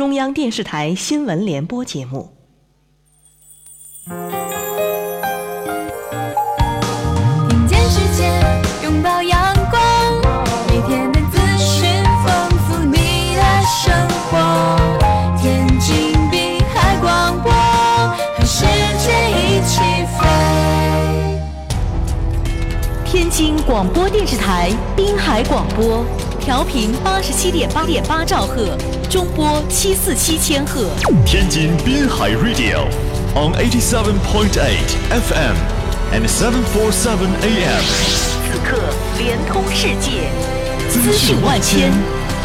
中央电视台新闻联播节目。听见世界，拥抱阳光，每天的资讯丰富你的生活。天津滨海广播，和世界一起飞。天津广播电视台滨海广播，调频八十七点八点八兆赫，中波七四七千赫。天津滨海 Radio on eighty seven point eight FM and seven four seven AM. 此刻联通世界，资讯万千，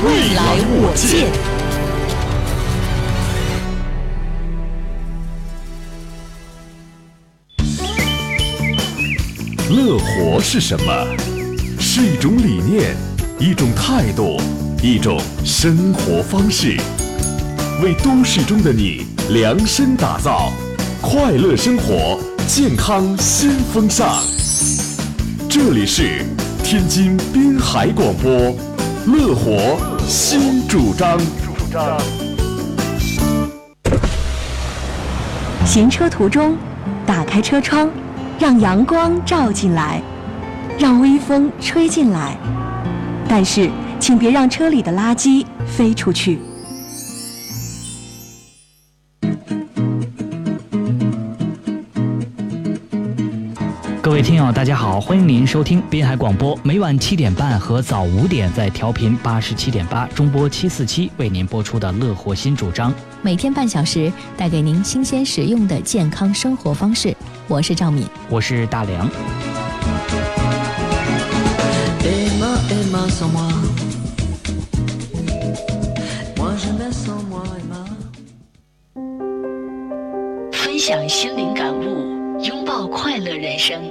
未来我见。乐活是什么？是一种理念，一种态度，一种生活方式。为都市中的你量身打造快乐生活、健康新风尚。这里是天津滨海广播乐活新主张。行车途中，打开车窗，让阳光照进来，让微风吹进来。但是，请别让车里的垃圾飞出去。各位听友，大家好，欢迎您收听滨海广播，每晚七点半和早五点在调频八十七点八中波七四七为您播出的《乐活新主张》，每天半小时，带给您新鲜实用的健康生活方式。我是赵敏。我是大梁。分享心灵感悟，拥抱快乐人生，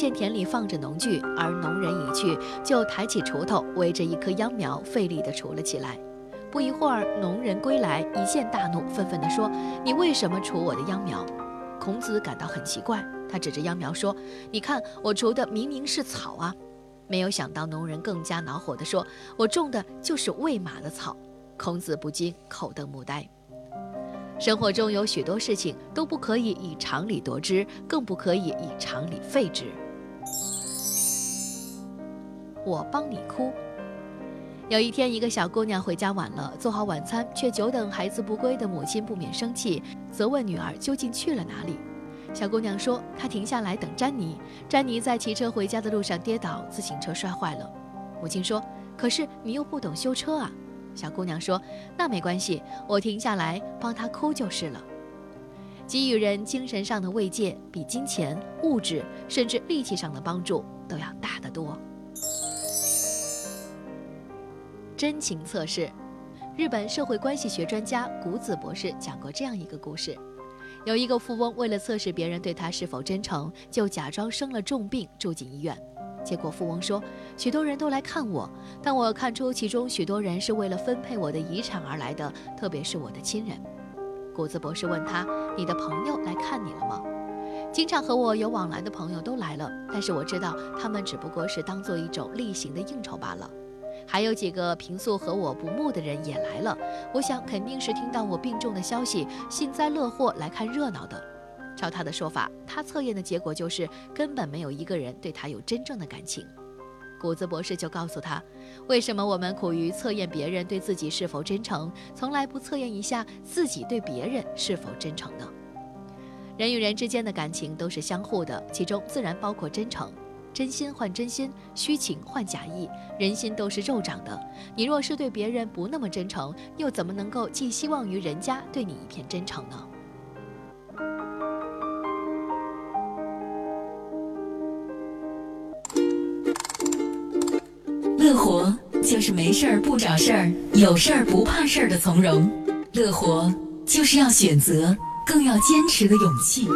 见田里放着农具，而农人一去，就抬起锄头，围着一棵秧苗费力地锄了起来。不一会儿，农人归来，一见大怒，愤愤地说：“你为什么锄我的秧苗？”孔子感到很奇怪，他指着秧苗说：“你看，我锄的明明是草啊！”没有想到，农人更加恼火地说：“我种的就是喂马的草。”孔子不禁口瞪目呆。生活中有许多事情都不可以以常理夺之，更不可以以常理废之。我帮你哭。有一天，一个小姑娘回家晚了，做好晚餐，却久等孩子不归的母亲不免生气，责问女儿究竟去了哪里。小姑娘说，她停下来等詹妮，詹妮在骑车回家的路上跌倒，自行车摔坏了。母亲说，可是你又不懂修车啊。小姑娘说：“那没关系，我停下来帮她哭就是了。”给予人精神上的慰藉，比金钱、物质甚至力气上的帮助都要大得多。真情测试，日本社会关系学专家谷子博士讲过这样一个故事：有一个富翁为了测试别人对他是否真诚，就假装生了重病住进医院。结果富翁说，许多人都来看我，但我看出其中许多人是为了分配我的遗产而来的，特别是我的亲人。谷子博士问他：“你的朋友来看你了吗？”经常和我有往来的朋友都来了，但是我知道他们只不过是当做一种例行的应酬罢了。还有几个平素和我不睦的人也来了，我想肯定是听到我病重的消息，幸灾乐祸来看热闹的。照他的说法，他测验的结果就是根本没有一个人对他有真正的感情。谷子博士就告诉他，为什么我们苦于测验别人对自己是否真诚，从来不测验一下自己对别人是否真诚呢？人与人之间的感情都是相互的，其中自然包括真诚。真心换真心，虚情换假意，人心都是肉长的。你若是对别人不那么真诚，又怎么能够寄希望于人家对你一片真诚呢？乐活就是没事儿不找事儿，有事儿不怕事儿的从容。乐活就是要选择，更要坚持的勇气。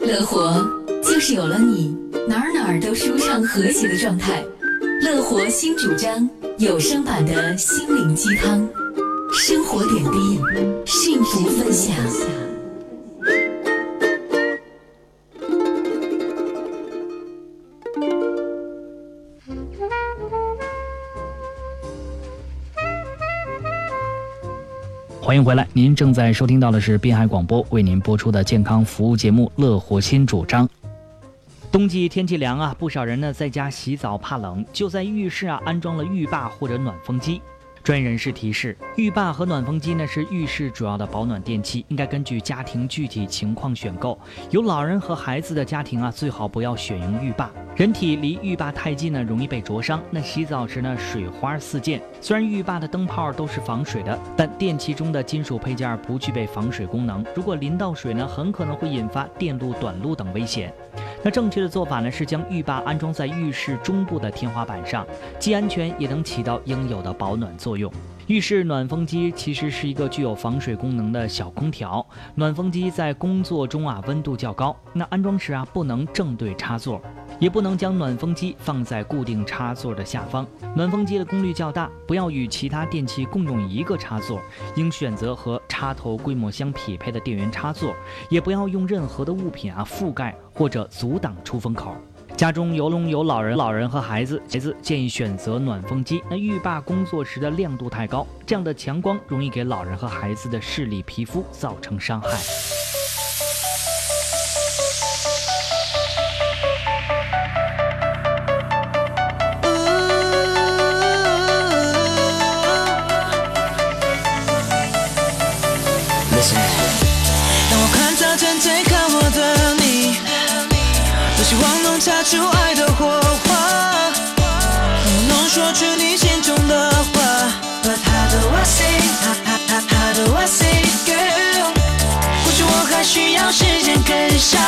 乐活就是有了你，哪儿哪儿都舒畅和谐的状态。乐活新主张，有声版的心灵鸡汤。生活点滴，幸福分享。欢迎回来，您正在收听到的是滨海广播为您播出的健康服务节目《乐活新主张》。冬季天气凉啊，不少人呢在家洗澡怕冷，就在浴室啊安装了浴霸或者暖风机。专业人士提示，浴霸和暖风机呢是浴室主要的保暖电器，应该根据家庭具体情况选购。有老人和孩子的家庭啊，最好不要选用浴霸。人体离浴霸太近呢，容易被灼伤。那洗澡时呢，水花四溅。虽然浴霸的灯泡都是防水的，但电器中的金属配件不具备防水功能，如果淋到水呢，很可能会引发电路短路等危险。那正确的做法呢，是将浴霸安装在浴室中部的天花板上，既安全也能起到应有的保暖作用。浴室暖风机其实是一个具有防水功能的小空调。暖风机在工作中啊，温度较高，那安装时啊，不能正对插座，也不能将暖风机放在固定插座的下方。暖风机的功率较大，不要与其他电器共用一个插座，应选择和插头规模相匹配的电源插座，也不要用任何的物品啊覆盖或者阻挡出风口。家中有龙有老人、老人和孩子，孩子建议选择暖风机。那浴霸工作时的亮度太高，这样的强光容易给老人和孩子的视力、皮肤造成伤害。擦出爱的火花，能说出你心中的话。But how do I say, how, how, how do I say, girl？或许我还需要时间跟上，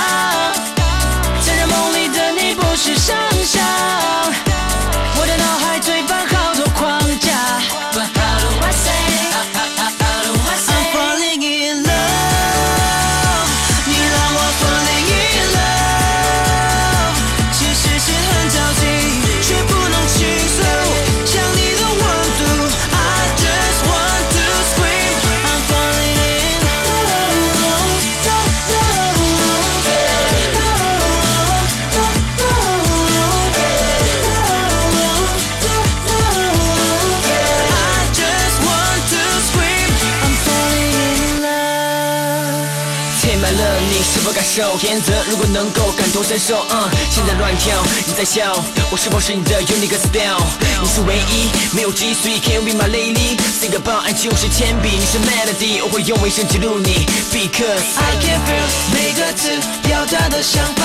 受颜色？如果能够感同身受，嗯，现在乱跳，你在笑，我是否是你的 unique style？你是唯一，没有之一，Can be my lady。Think about 爱就是铅笔，你是 melody，我会用一生记录你，because I can feel 每个字表达的想法。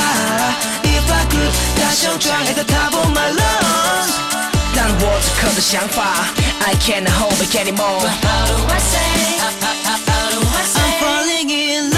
If I could，大声传爱的 top of my lungs。但我此刻的想法，I can't hold back anymore。How do I say? How do I say? I'm falling in love，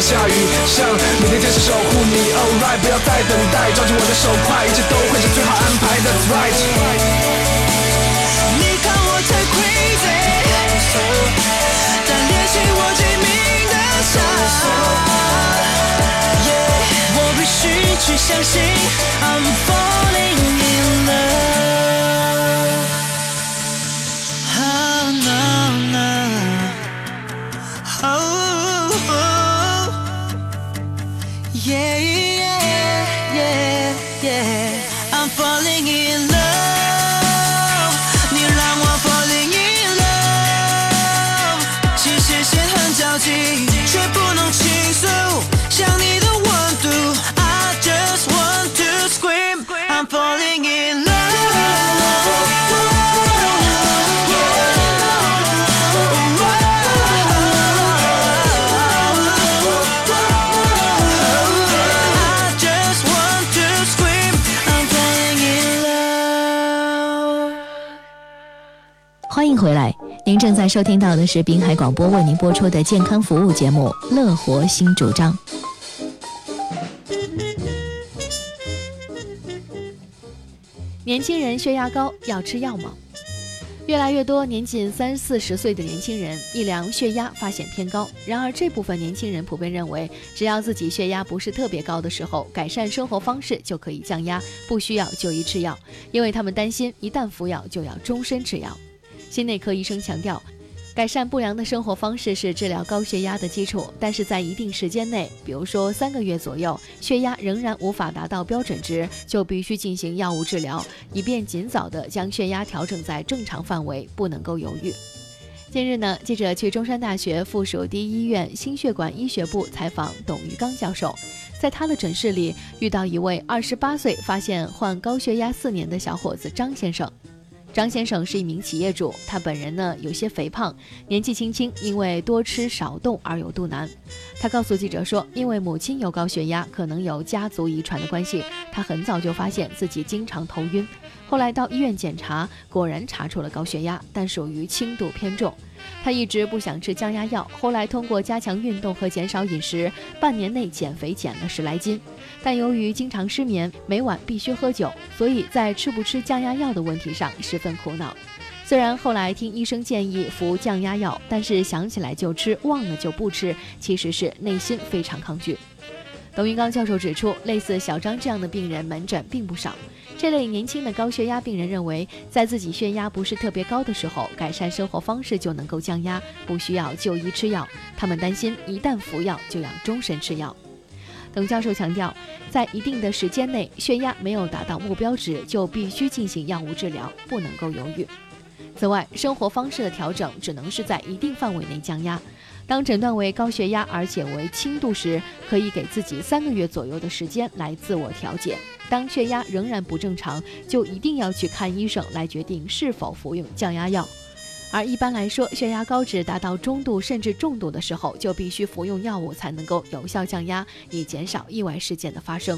下雨，像每天坚持守护你。Alright，不要再等待，抓紧我的手快，一切都会是最好安排的。Right。Yeah, yeah, yeah, yeah. I'm falling 正在收听到的是滨海广播为您播出的健康服务节目《乐活新主张》。年轻人血压高要吃药吗？越来越多年仅三四十岁的年轻人一量血压发现偏高，然而这部分年轻人普遍认为，只要自己血压不是特别高的时候，改善生活方式就可以降压，不需要就医吃药，因为他们担心一旦服药就要终身吃药。心内科医生强调。改善不良的生活方式是治疗高血压的基础，但是在一定时间内，比如说三个月左右，血压仍然无法达到标准值，就必须进行药物治疗，以便尽早的将血压调整在正常范围，不能够犹豫。近日呢，记者去中山大学附属第一医院心血管医学部采访董玉刚教授，在他的诊室里遇到一位二十八岁发现患高血压四年的小伙子张先生。张先生是一名企业主，他本人呢有些肥胖，年纪轻轻因为多吃少动而有肚腩。他告诉记者说，因为母亲有高血压，可能有家族遗传的关系，他很早就发现自己经常头晕。后来到医院检查，果然查出了高血压，但属于轻度偏重。他一直不想吃降压药，后来通过加强运动和减少饮食，半年内减肥减了十来斤。但由于经常失眠，每晚必须喝酒，所以在吃不吃降压药的问题上十分苦恼。虽然后来听医生建议服降压药，但是想起来就吃，忘了就不吃，其实是内心非常抗拒。董云刚教授指出，类似小张这样的病人门诊并不少。这类年轻的高血压病人认为，在自己血压不是特别高的时候，改善生活方式就能够降压，不需要就医吃药。他们担心一旦服药就要终身吃药。董教授强调，在一定的时间内，血压没有达到目标值，就必须进行药物治疗，不能够犹豫。此外，生活方式的调整只能是在一定范围内降压。当诊断为高血压，而且为轻度时，可以给自己三个月左右的时间来自我调节。当血压仍然不正常，就一定要去看医生来决定是否服用降压药。而一般来说，血压高值达到中度甚至重度的时候，就必须服用药物才能够有效降压，以减少意外事件的发生。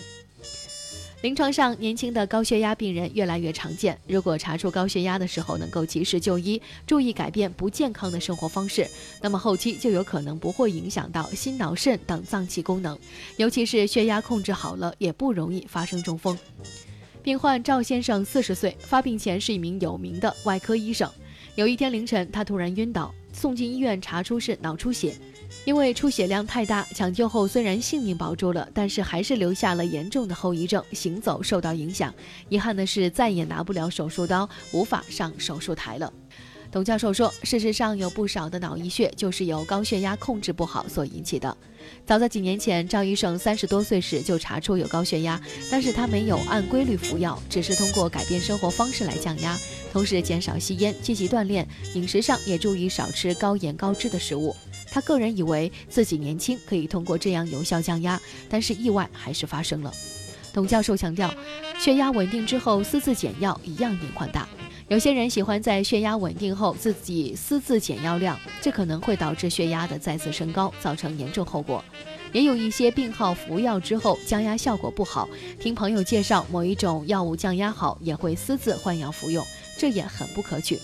临床上，年轻的高血压病人越来越常见。如果查出高血压的时候能够及时就医，注意改变不健康的生活方式，那么后期就有可能不会影响到心脑肾等脏器功能。尤其是血压控制好了，也不容易发生中风。病患赵先生四十岁，发病前是一名有名的外科医生。有一天凌晨，他突然晕倒，送进医院查出是脑出血。因为出血量太大，抢救后虽然性命保住了，但是还是留下了严重的后遗症，行走受到影响。遗憾的是，再也拿不了手术刀，无法上手术台了。董教授说，事实上有不少的脑溢血就是由高血压控制不好所引起的。早在几年前，赵医生三十多岁时就查出有高血压，但是他没有按规律服药，只是通过改变生活方式来降压，同时减少吸烟，积极锻炼，饮食上也注意少吃高盐高脂的食物。他个人以为自己年轻，可以通过这样有效降压，但是意外还是发生了。董教授强调，血压稳定之后私自减药一样隐患大。有些人喜欢在血压稳定后自己私自减药量，这可能会导致血压的再次升高，造成严重后果。也有一些病号服药之后降压效果不好，听朋友介绍某一种药物降压好，也会私自换药服用，这也很不可取。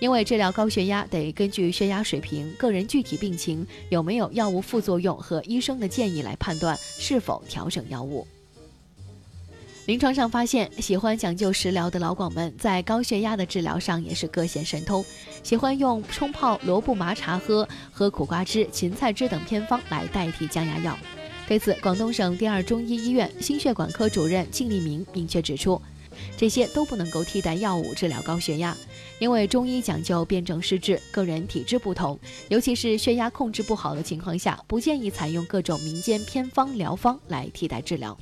因为治疗高血压得根据血压水平、个人具体病情有没有药物副作用和医生的建议来判断是否调整药物。临床上发现，喜欢讲究食疗的老广们在高血压的治疗上也是各显神通，喜欢用冲泡萝卜麻茶喝、喝苦瓜汁、芹菜汁等偏方来代替降压药。对此，广东省第二中医医院心血管科主任靳立明明确指出，这些都不能够替代药物治疗高血压。因为中医讲究辨证施治，个人体质不同，尤其是血压控制不好的情况下，不建议采用各种民间偏方疗方来替代治疗。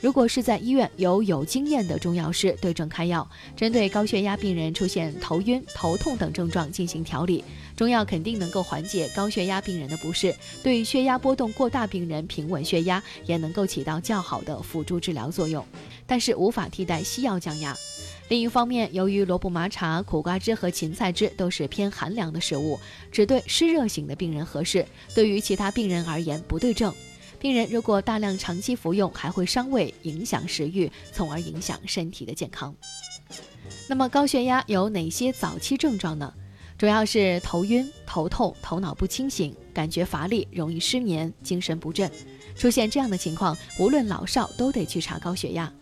如果是在医院由有经验的中药师对症开药，针对高血压病人出现头晕、头痛等症状进行调理，中药肯定能够缓解高血压病人的不适，对血压波动过大病人平稳血压也能够起到较好的辅助治疗作用，但是无法替代西药降压。另一方面，由于萝卜麻茶、苦瓜汁和芹菜汁都是偏寒凉的食物，只对湿热型的病人合适，对于其他病人而言不对症。病人如果大量长期服用，还会伤胃、影响食欲，从而影响身体的健康。那么高血压有哪些早期症状呢？主要是头晕、头痛、头脑不清醒，感觉乏力，容易失眠，精神不振。出现这样的情况，无论老少都得去查高血压。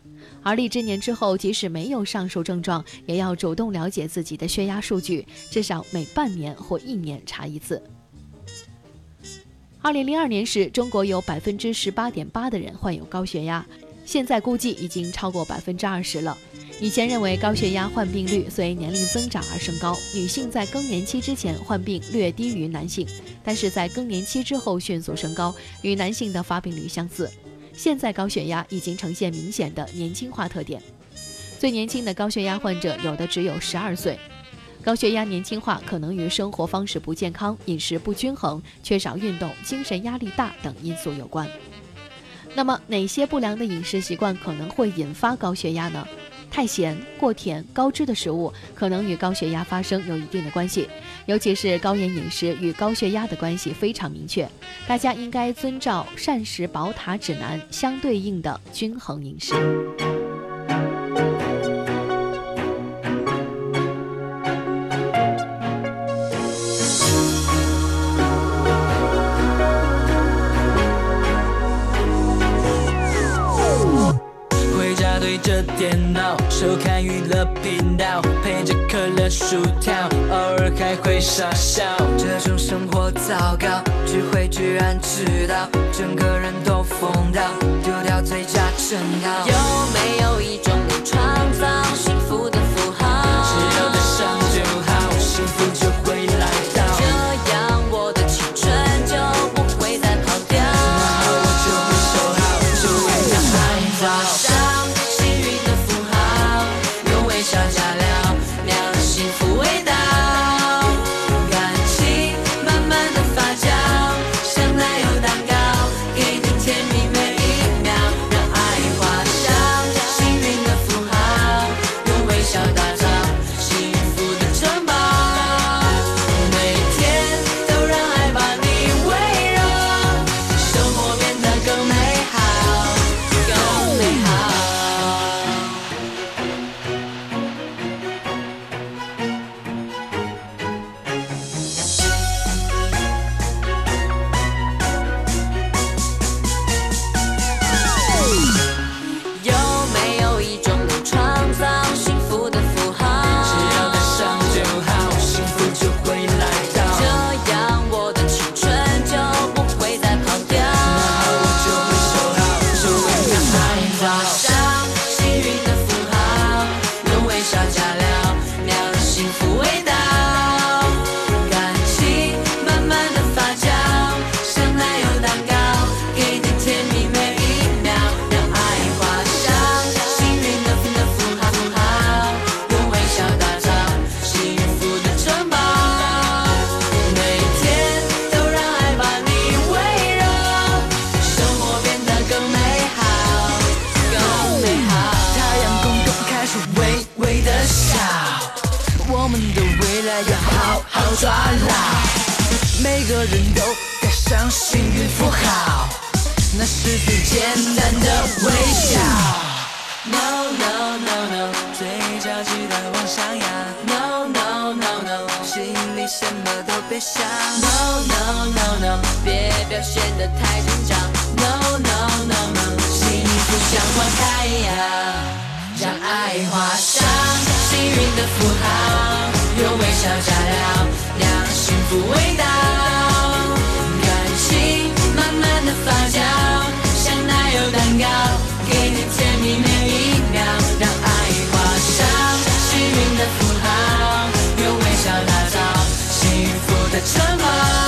而立之年之后，即使没有上述症状，也要主动了解自己的血压数据，至少每半年或一年查一次。二零零二年时，中国有百分之十八点八的人患有高血压，现在估计已经超过百分之二十了。以前认为高血压患病率随年龄增长而升高，女性在更年期之前患病略低于男性，但是在更年期之后迅速升高，与男性的发病率相似。现在高血压已经呈现明显的年轻化特点，最年轻的高血压患者有的只有十二岁。高血压年轻化可能与生活方式不健康、饮食不均衡、缺少运动、精神压力大等因素有关。那么，哪些不良的饮食习惯可能会引发高血压呢？太咸、过甜、高脂的食物可能与高血压发生有一定的关系，尤其是高盐饮食与高血压的关系非常明确。大家应该遵照膳食宝塔指南相对应的均衡饮食。傻笑。这种生活糟糕，聚会居然迟到，什么都别想。no no no no，别表现得太紧张。No no no no，幸福像花开呀，让爱画上幸运的符号，用微笑加料，让幸福味道。感情慢慢的发酵，像奶油蛋糕，给你甜蜜每一秒，让爱画上幸运的符什么？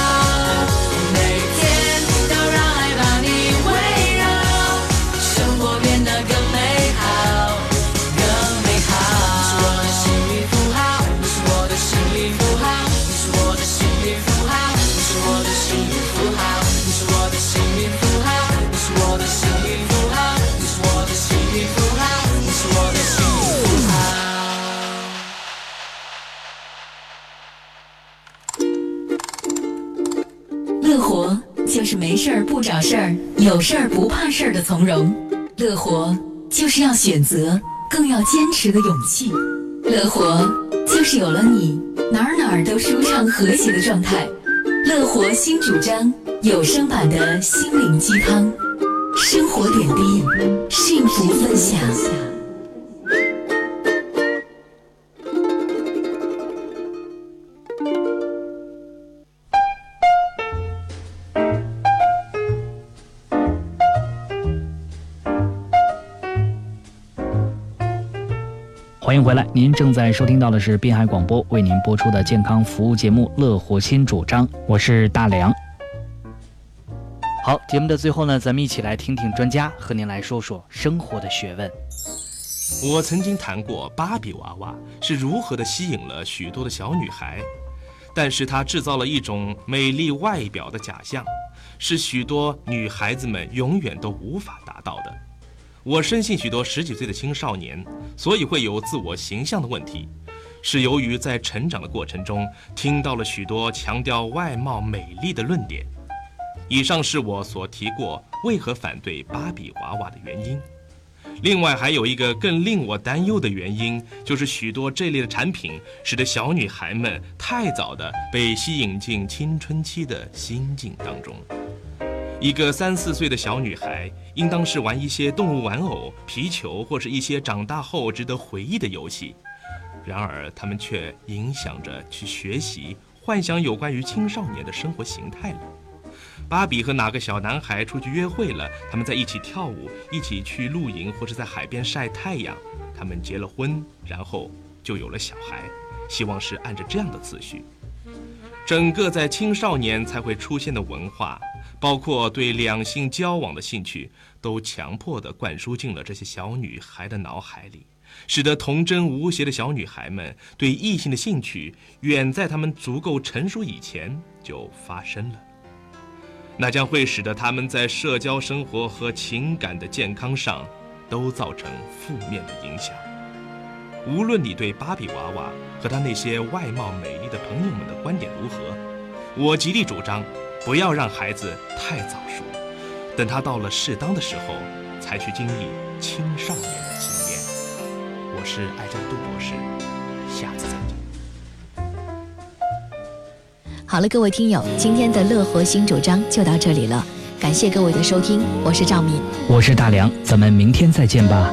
乐活就是没事儿不找事儿，有事儿不怕事儿的从容。乐活就是要选择，更要坚持的勇气。乐活就是有了你，哪儿哪儿都舒畅和谐的状态。乐活新主张，有声版的心灵鸡汤，生活点滴，幸福分享。欢迎回来，您正在收听到的是滨海广播为您播出的健康服务节目《乐活新主张》，我是大梁。好，节目的最后呢，咱们一起来听听专家和您来说说生活的学问。我曾经谈过芭比娃娃是如何的吸引了许多的小女孩，但是它制造了一种美丽外表的假象，是许多女孩子们永远都无法达到的。我深信许多十几岁的青少年，所以会有自我形象的问题，是由于在成长的过程中听到了许多强调外貌美丽的论点。以上是我所提过为何反对芭比娃娃的原因。另外还有一个更令我担忧的原因，就是许多这类的产品使得小女孩们太早的被吸引进青春期的心境当中。一个三四岁的小女孩，应当是玩一些动物玩偶、皮球或是一些长大后值得回忆的游戏。然而，他们却影响着去学习，幻想有关于青少年的生活形态了。芭比和哪个小男孩出去约会了？他们在一起跳舞，一起去露营，或者在海边晒太阳。他们结了婚，然后就有了小孩，希望是按着这样的次序。整个在青少年才会出现的文化，包括对两性交往的兴趣，都强迫地灌输进了这些小女孩的脑海里，使得童真无邪的小女孩们对异性的兴趣，远在她们足够成熟以前就发生了。那将会使得他们在社交生活和情感的健康上，都造成负面的影响。无论你对芭比娃娃和她那些外貌美丽的朋友们的观点如何，我极力主张，不要让孩子太早熟，等他到了适当的时候，才去经历青少年的经验。我是艾占杜博士，下次再见。好了，各位听友，今天的乐活新主张就到这里了，感谢各位的收听，我是赵敏。我是大梁，咱们明天再见吧。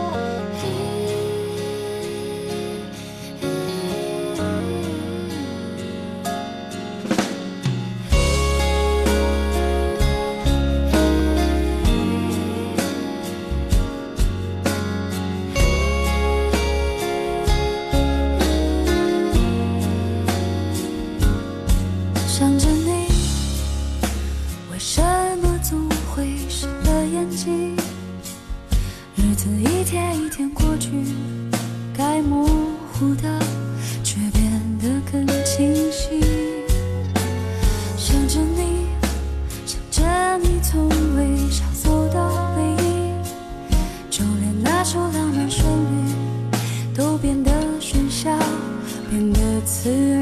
此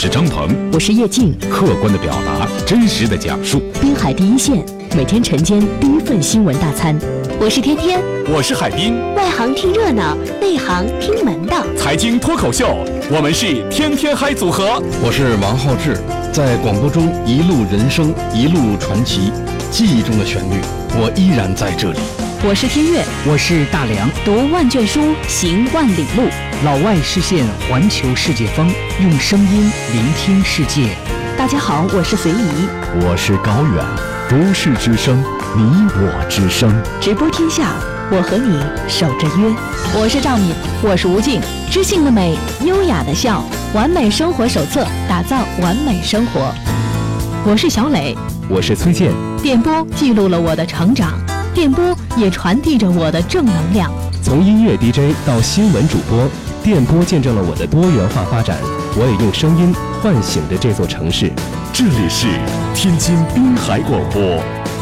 是张鹏，我是叶静，客观的表达，真实的讲述。滨海第一线，每天晨间第一份新闻大餐。我是天天，我是海滨。外行听热闹，内行听门道。财经脱口秀，我们是天天嗨组合。我是王浩志，在广播中一路人生，一路传奇，记忆中的旋律，我依然在这里。我是天悦，我是大梁，读万卷书，行万里路。老外视线，环球世界风，用声音聆听世界。大家好，我是随怡，我是高远，都市之声，你我之声，直播天下，我和你守着约。我是赵敏，我是吴静，知性的美，优雅的笑，完美生活手册，打造完美生活。我是小磊，我是崔健，电波记录了我的成长。电波也传递着我的正能量。从音乐 DJ 到新闻主播，电波见证了我的多元化发展。我也用声音唤醒着这座城市。这里是天津滨海广播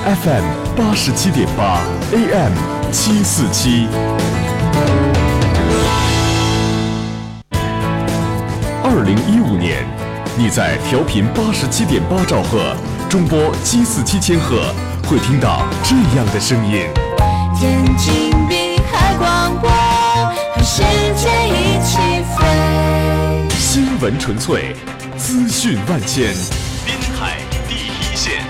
，FM 八十七点八，AM 七四七。二零一五年，你在调频八十七点八兆赫，中波七四七千赫。会听到这样的声音。天津，世界一起飞。新闻纯粹，资讯万千。滨海第一线，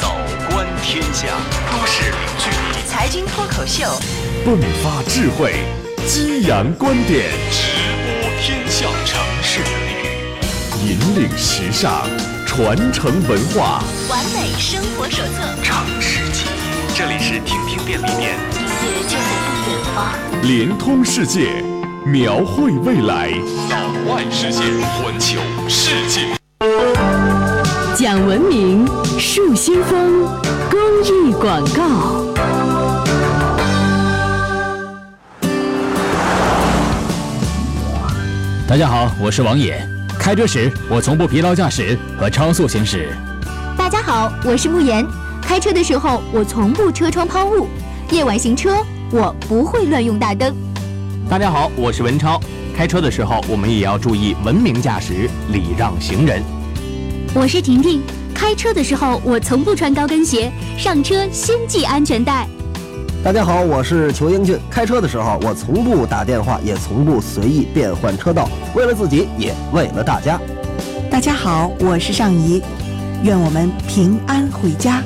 早观天下，都市零距离。财经脱口秀，迸发智慧，激扬观点，直播天下城市的绿，引领时尚。传承文化，完美生活手册，城市记忆。这里是听听便利店，一切就在不远方。联通世界，描绘未来。老外视线，环球世界。讲文明，树新风，公益广告。大家好，我是王野。开车时，我从不疲劳驾驶和超速行驶。大家好，我是慕言。开车的时候，我从不车窗抛物。夜晚行车，我不会乱用大灯。大家好，我是文超。开车的时候，我们也要注意文明驾驶，礼让行人。我是婷婷。开车的时候，我从不穿高跟鞋，上车先系安全带。大家好，我是裘英俊。开车的时候，我从不打电话，也从不随意变换车道，为了自己，也为了大家。大家好，我是尚怡。愿我们平安回家。